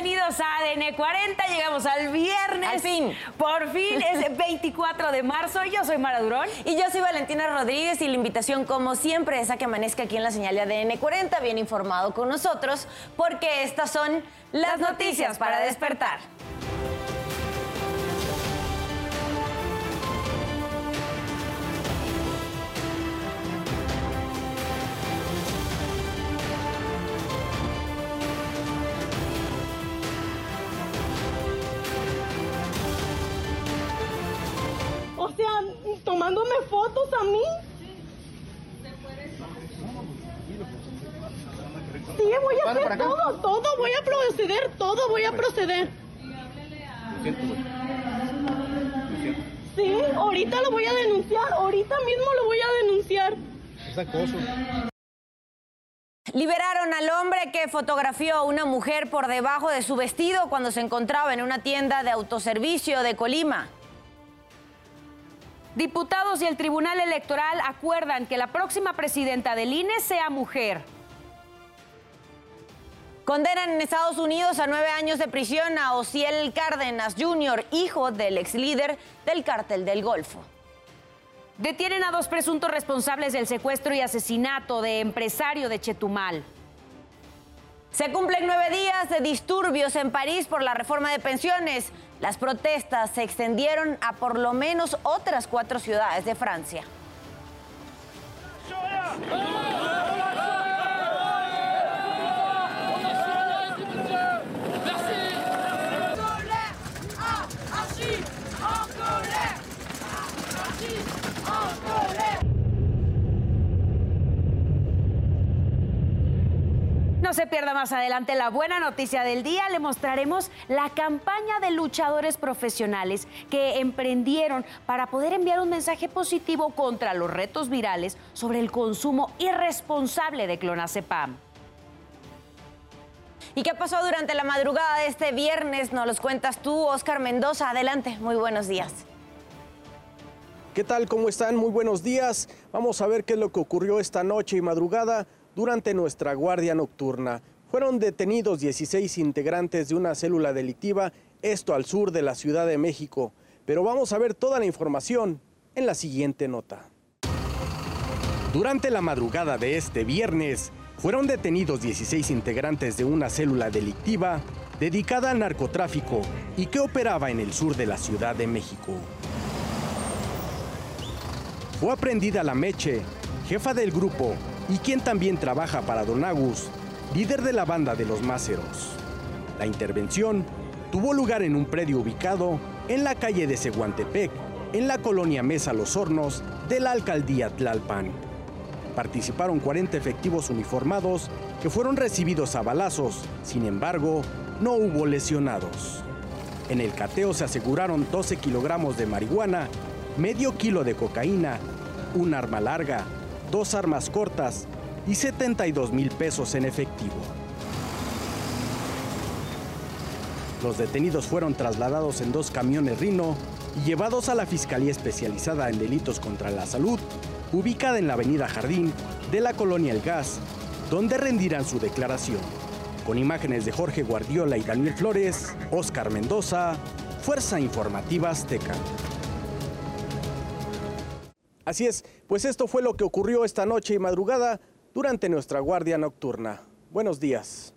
Bienvenidos a ADN 40. Llegamos al viernes. Al fin. Por fin es 24 de marzo. Yo soy Mara Durón. Y yo soy Valentina Rodríguez y la invitación, como siempre, es a que amanezca aquí en la señal de ADN 40, bien informado con nosotros, porque estas son las, noticias para despertar. Tomándome fotos a mí. Sí, voy a hacer todo, todo, voy a proceder, todo voy a proceder. Sí, ahorita lo voy a denunciar, ahorita mismo lo voy a denunciar. Es acoso. Liberaron al hombre que fotografió a una mujer por debajo de su vestido cuando se encontraba en una tienda de autoservicio de Colima. Diputados y el Tribunal Electoral acuerdan que la próxima presidenta del INE sea mujer. Condenan en Estados Unidos a nueve años de prisión a Ociel Cárdenas Jr., hijo del ex líder del cártel del Golfo. Detienen a dos presuntos responsables del secuestro y asesinato de empresario de Chetumal. Se cumplen nueve días de disturbios en París por la reforma de pensiones. Las protestas se extendieron a por lo menos otras cuatro ciudades de Francia. No se pierda más adelante la buena noticia del día. Le mostraremos la campaña de luchadores profesionales que emprendieron para poder enviar un mensaje positivo contra los retos virales sobre el consumo irresponsable de clonazepam. ¿Y qué pasó durante la madrugada de este viernes? Nos los cuentas tú, Oscar Mendoza. Adelante, muy buenos días. ¿Qué tal? ¿Cómo están? Muy buenos días. Vamos a ver qué es lo que ocurrió esta noche y madrugada durante nuestra guardia nocturna. Fueron detenidos 16 integrantes de una célula delictiva, esto al sur de la Ciudad de México. Pero vamos a ver toda la información en la siguiente nota. Durante la madrugada de este viernes, fueron detenidos 16 integrantes de una célula delictiva dedicada al narcotráfico y que operaba en el sur de la Ciudad de México. Fue aprendida la Meche, jefa del grupo y quien también trabaja para Don Agus, líder de la banda de los Máceros. La intervención tuvo lugar en un predio ubicado en la calle de Seguantepec, en la colonia Mesa Los Hornos de la alcaldía Tlalpan. Participaron 40 efectivos uniformados que fueron recibidos a balazos, sin embargo, no hubo lesionados. En el cateo se aseguraron 12 kilogramos de marihuana, medio kilo de cocaína, un arma larga, dos armas cortas y 72 mil pesos en efectivo. Los detenidos fueron trasladados en dos camiones Rino y llevados a la Fiscalía Especializada en Delitos contra la Salud, ubicada en la Avenida Jardín de la Colonia El Gas, donde rendirán su declaración. Con imágenes de Jorge Guardiola y Daniel Flores, Oscar Mendoza, Fuerza Informativa Azteca. Así es, pues esto fue lo que ocurrió esta noche y madrugada durante nuestra guardia nocturna. Buenos días.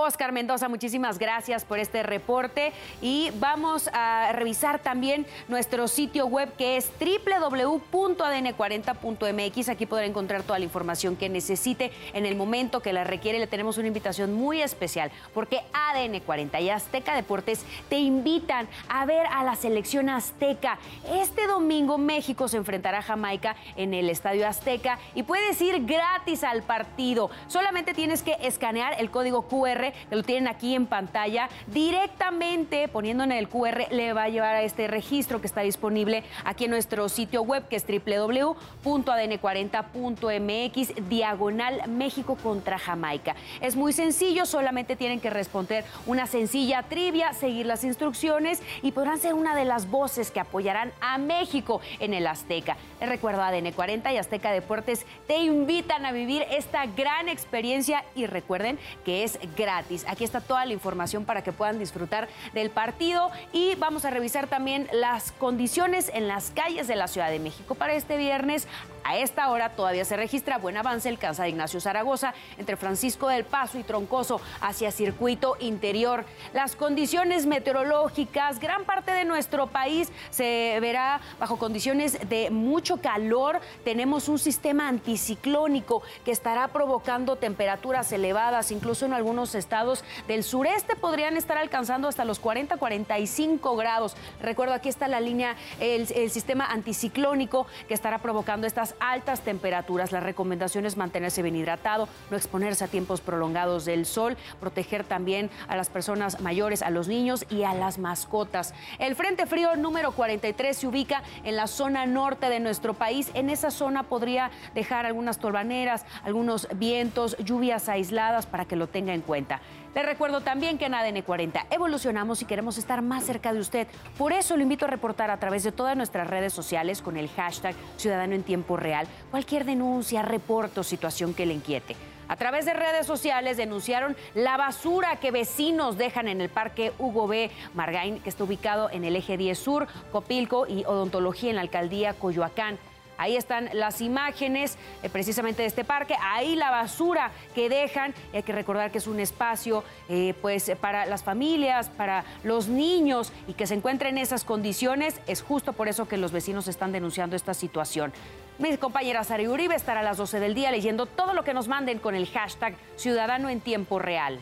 Oscar Mendoza, muchísimas gracias por este reporte y vamos a revisar también nuestro sitio web que es www.adn40.mx. Aquí podrá encontrar toda la información que necesite en el momento que la requiere. Le tenemos una invitación muy especial porque ADN 40 y Azteca Deportes te invitan a ver a la selección azteca. Este domingo México se enfrentará a Jamaica en el Estadio Azteca y puedes ir gratis al partido. Solamente tienes que escanear el código QR lo tienen aquí en pantalla, directamente poniendo en el QR le va a llevar a este registro que está disponible aquí en nuestro sitio web que es www.adn40.mx diagonal México contra Jamaica. Es muy sencillo, solamente tienen que responder una sencilla trivia, seguir las instrucciones y podrán ser una de las voces que apoyarán a México en el Azteca. Les recuerdo ADN 40 y Azteca Deportes te invitan a vivir esta gran experiencia y recuerden que es gratis Aquí está toda la información para que puedan disfrutar del partido y vamos a revisar también las condiciones en las calles de la Ciudad de México para este viernes. A esta hora todavía se registra buen avance el Casa Ignacio Zaragoza entre Francisco del Paso y Troncoso hacia circuito interior. Las condiciones meteorológicas, gran parte de nuestro país se verá bajo condiciones de mucho calor. Tenemos un sistema anticiclónico que estará provocando temperaturas elevadas, incluso en algunos estados del sureste podrían estar alcanzando hasta los 40, 45 grados. Recuerdo, aquí está la línea, el, el sistema anticiclónico que estará provocando estas altas temperaturas. La recomendación es mantenerse bien hidratado, no exponerse a tiempos prolongados del sol, proteger también a las personas mayores, a los niños y a las mascotas. El Frente Frío número 43 se ubica en la zona norte de nuestro país. En esa zona podría dejar algunas tolvaneras, algunos vientos, lluvias aisladas para que lo tenga en cuenta. Le recuerdo también que en ADN 40 evolucionamos y queremos estar más cerca de usted. Por eso lo invito a reportar a través de todas nuestras redes sociales con el hashtag Ciudadano en Tiempo Real cualquier denuncia, reporte o situación que le inquiete. A través de redes sociales denunciaron la basura que vecinos dejan en el Parque Hugo B. Margain, que está ubicado en el eje 10 Sur, Copilco y Odontología en la alcaldía Coyoacán. Ahí están las imágenes eh, precisamente de este parque. Ahí la basura que dejan. hay que recordar que es un espacio eh, pues, para las familias, para los niños y que se encuentren en esas condiciones. Es justo por eso que los vecinos están denunciando esta situación. Mi compañera Sari Uribe estará a las 12 del día leyendo todo lo que nos manden con el hashtag Ciudadano en Tiempo Real.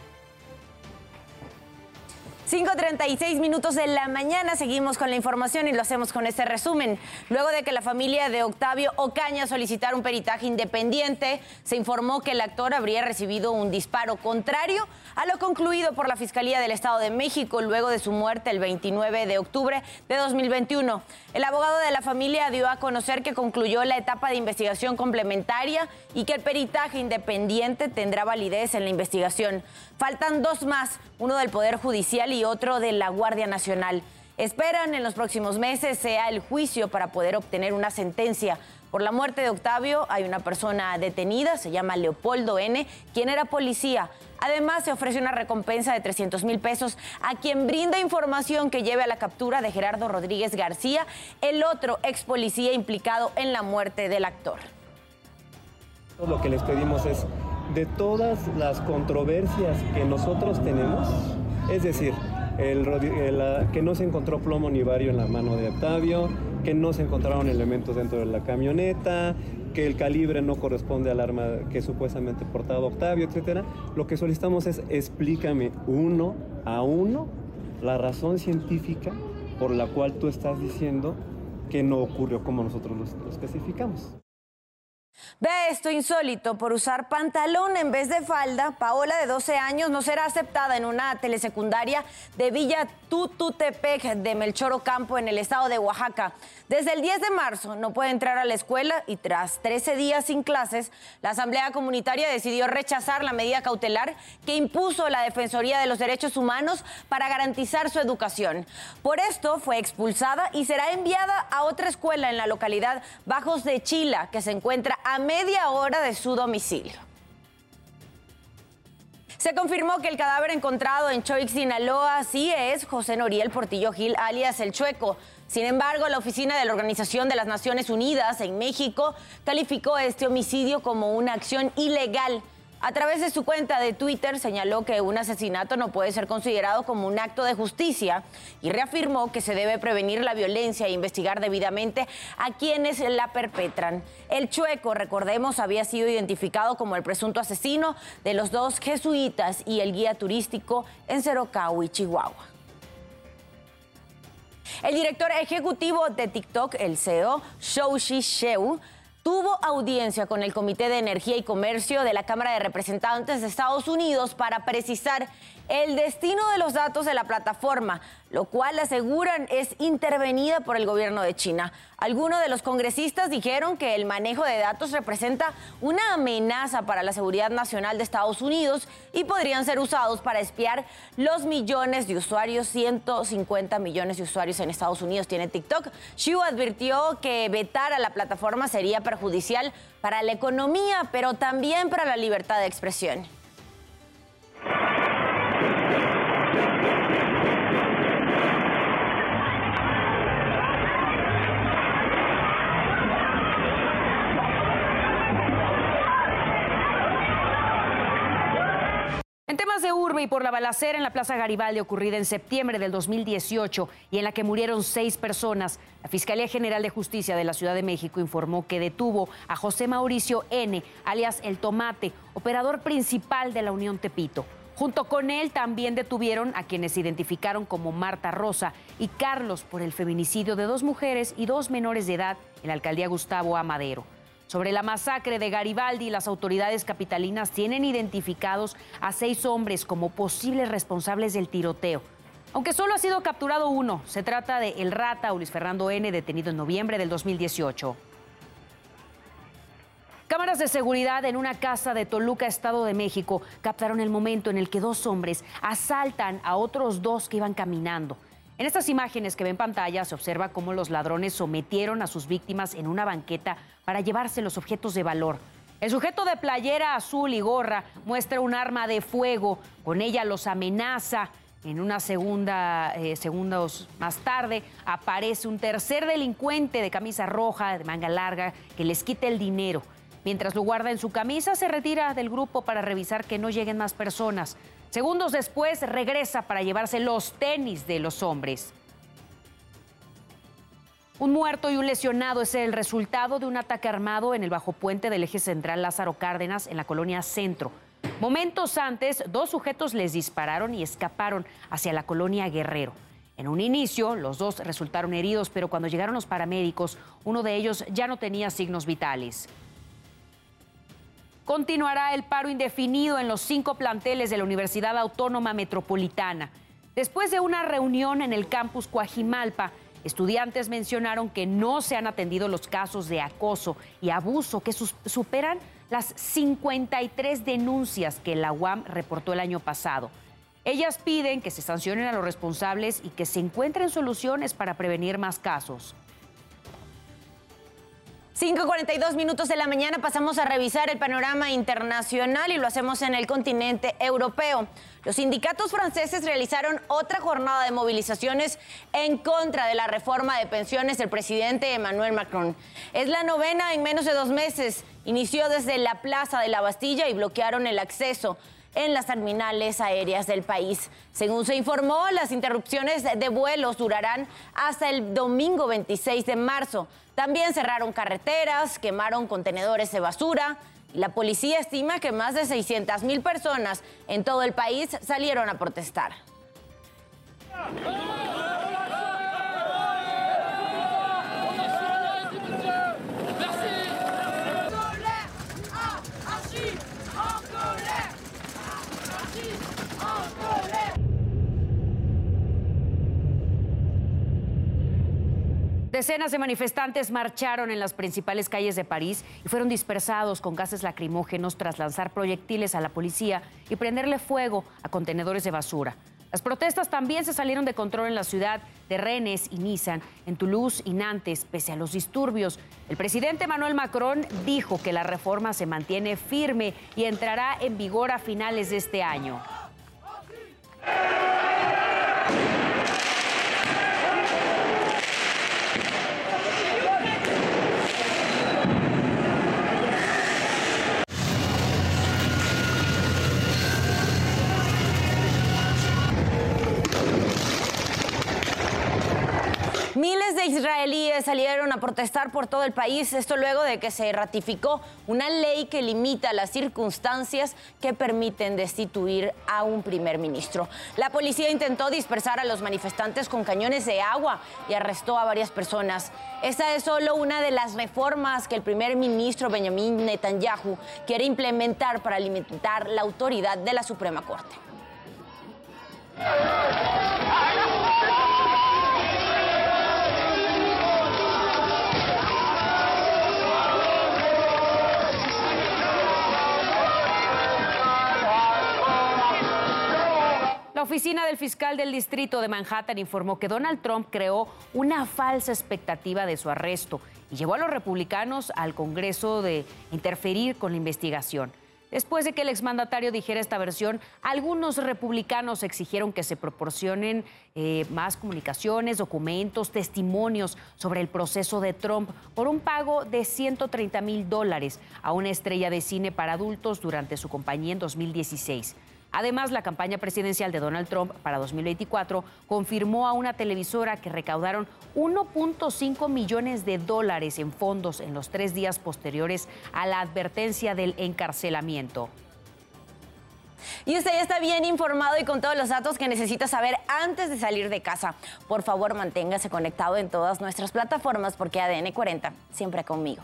5.36 minutos de la mañana, seguimos con la información y lo hacemos con este resumen. Luego de que la familia de Octavio Ocaña solicitara un peritaje independiente, se informó que el actor habría recibido un disparo contrario a lo concluido por la Fiscalía del Estado de México luego de su muerte el 29 de octubre de 2021. El abogado de la familia dio a conocer que concluyó la etapa de investigación complementaria y que el peritaje independiente tendrá validez en la investigación. Faltan dos más, uno del Poder Judicial y otro de la Guardia Nacional. Esperan en los próximos meses sea el juicio para poder obtener una sentencia. Por la muerte de Octavio hay una persona detenida, se llama Leopoldo N., quien era policía. Además, se ofrece una recompensa de 300 mil pesos a quien brinda información que lleve a la captura de Gerardo Rodríguez García, el otro ex policía implicado en la muerte del actor. Lo que les pedimos es de todas las controversias que nosotros tenemos, es decir, que no se encontró plomo ni vario en la mano de Octavio, que no se encontraron elementos dentro de la camioneta, que el calibre no corresponde al arma que supuestamente portaba Octavio, etcétera. Lo que solicitamos es explícame uno a uno la razón científica por la cual tú estás diciendo que no ocurrió como nosotros lo especificamos. Ve esto insólito, por usar pantalón en vez de falda, Paola de 12 años no será aceptada en una telesecundaria de Villa Tututepec de Melchor Ocampo en el estado de Oaxaca. Desde el 10 de marzo no puede entrar a la escuela y tras 13 días sin clases, la Asamblea Comunitaria decidió rechazar la medida cautelar que impuso la Defensoría de los Derechos Humanos para garantizar su educación. Por esto fue expulsada y será enviada a otra escuela en la localidad Bajos de Chila, que se encuentra a media hora de su domicilio. Se confirmó que el cadáver encontrado en Choix, Sinaloa, sí es José Noriel Portillo Gil, alias El Chueco. Sin embargo, la Oficina de la Organización de las Naciones Unidas en México calificó este homicidio como una acción ilegal a través de su cuenta de Twitter señaló que un asesinato no puede ser considerado como un acto de justicia y reafirmó que se debe prevenir la violencia e investigar debidamente a quienes la perpetran. El chueco, recordemos, había sido identificado como el presunto asesino de los dos jesuitas y el guía turístico en y Chihuahua. El director ejecutivo de TikTok, el CEO, Shoushi Sheu, tuvo audiencia con el Comité de Energía y Comercio de la Cámara de Representantes de Estados Unidos para precisar el destino de los datos de la plataforma, lo cual aseguran es intervenida por el gobierno de China. Algunos de los congresistas dijeron que el manejo de datos representa una amenaza para la seguridad nacional de Estados Unidos y podrían ser usados para espiar los millones de usuarios, 150 millones de usuarios en Estados Unidos tiene TikTok. Xu advirtió que vetar a la plataforma sería perjudicial para la economía, pero también para la libertad de expresión. Y por la balacera en la Plaza Garibaldi ocurrida en septiembre del 2018 y en la que murieron seis personas, la Fiscalía General de Justicia de la Ciudad de México informó que detuvo a José Mauricio N., alias El Tomate, operador principal de la Unión Tepito. Junto con él también detuvieron a quienes se identificaron como Marta Rosa y Carlos por el feminicidio de dos mujeres y dos menores de edad en la alcaldía Gustavo Amadero. Sobre la masacre de Garibaldi, las autoridades capitalinas tienen identificados a seis hombres como posibles responsables del tiroteo. Aunque solo ha sido capturado uno, se trata de El Rata o Luis Fernando N., detenido en noviembre del 2018. Cámaras de seguridad en una casa de Toluca, Estado de México, captaron el momento en el que dos hombres asaltan a otros dos que iban caminando. En estas imágenes que ven en pantalla se observa cómo los ladrones sometieron a sus víctimas en una banqueta para llevarse los objetos de valor. El sujeto de playera azul y gorra muestra un arma de fuego, con ella los amenaza. En una segunda, eh, segundos más tarde, aparece un tercer delincuente de camisa roja, de manga larga, que les quita el dinero. Mientras lo guarda en su camisa, se retira del grupo para revisar que no lleguen más personas. Segundos después regresa para llevarse los tenis de los hombres. Un muerto y un lesionado es el resultado de un ataque armado en el bajo puente del eje central Lázaro Cárdenas en la colonia Centro. Momentos antes, dos sujetos les dispararon y escaparon hacia la colonia Guerrero. En un inicio, los dos resultaron heridos, pero cuando llegaron los paramédicos, uno de ellos ya no tenía signos vitales. Continuará el paro indefinido en los cinco planteles de la Universidad Autónoma Metropolitana. Después de una reunión en el campus Coajimalpa, estudiantes mencionaron que no se han atendido los casos de acoso y abuso que superan las 53 denuncias que la UAM reportó el año pasado. Ellas piden que se sancionen a los responsables y que se encuentren soluciones para prevenir más casos. 5.42 minutos de la mañana pasamos a revisar el panorama internacional y lo hacemos en el continente europeo. Los sindicatos franceses realizaron otra jornada de movilizaciones en contra de la reforma de pensiones del presidente Emmanuel Macron. Es la novena en menos de dos meses. Inició desde la Plaza de la Bastilla y bloquearon el acceso en las terminales aéreas del país. Según se informó, las interrupciones de vuelos durarán hasta el domingo 26 de marzo. También cerraron carreteras, quemaron contenedores de basura. La policía estima que más de 600 mil personas en todo el país salieron a protestar. Decenas de manifestantes marcharon en las principales calles de París y fueron dispersados con gases lacrimógenos tras lanzar proyectiles a la policía y prenderle fuego a contenedores de basura. Las protestas también se salieron de control en la ciudad de Rennes y Niza, en Toulouse y Nantes, pese a los disturbios. El presidente Emmanuel Macron dijo que la reforma se mantiene firme y entrará en vigor a finales de este año. Miles de salieron a protestar por todo el país, esto luego de que se ratificó una ley que limita las circunstancias que permiten destituir a un primer ministro. La policía intentó dispersar a los manifestantes con cañones de agua y arrestó a varias personas. Esta es solo una de las reformas que el primer ministro Benjamin Netanyahu quiere implementar para limitar la autoridad de la Suprema Corte. La oficina del fiscal del distrito de Manhattan informó que Donald Trump creó una falsa expectativa de su arresto y llevó a los republicanos al Congreso de interferir con la investigación. Después de que el exmandatario dijera esta versión, algunos republicanos exigieron que se proporcionen eh, más comunicaciones, documentos, testimonios sobre el proceso de Trump por un pago de 130 mil dólares a una estrella de cine para adultos durante su compañía en 2016. Además, la campaña presidencial de Donald Trump para 2024 confirmó a una televisora que recaudaron 1.5 millones de dólares en fondos en los tres días posteriores a la advertencia del encarcelamiento. Y usted ya está bien informado y con todos los datos que necesita saber antes de salir de casa. Por favor, manténgase conectado en todas nuestras plataformas porque ADN 40 siempre conmigo.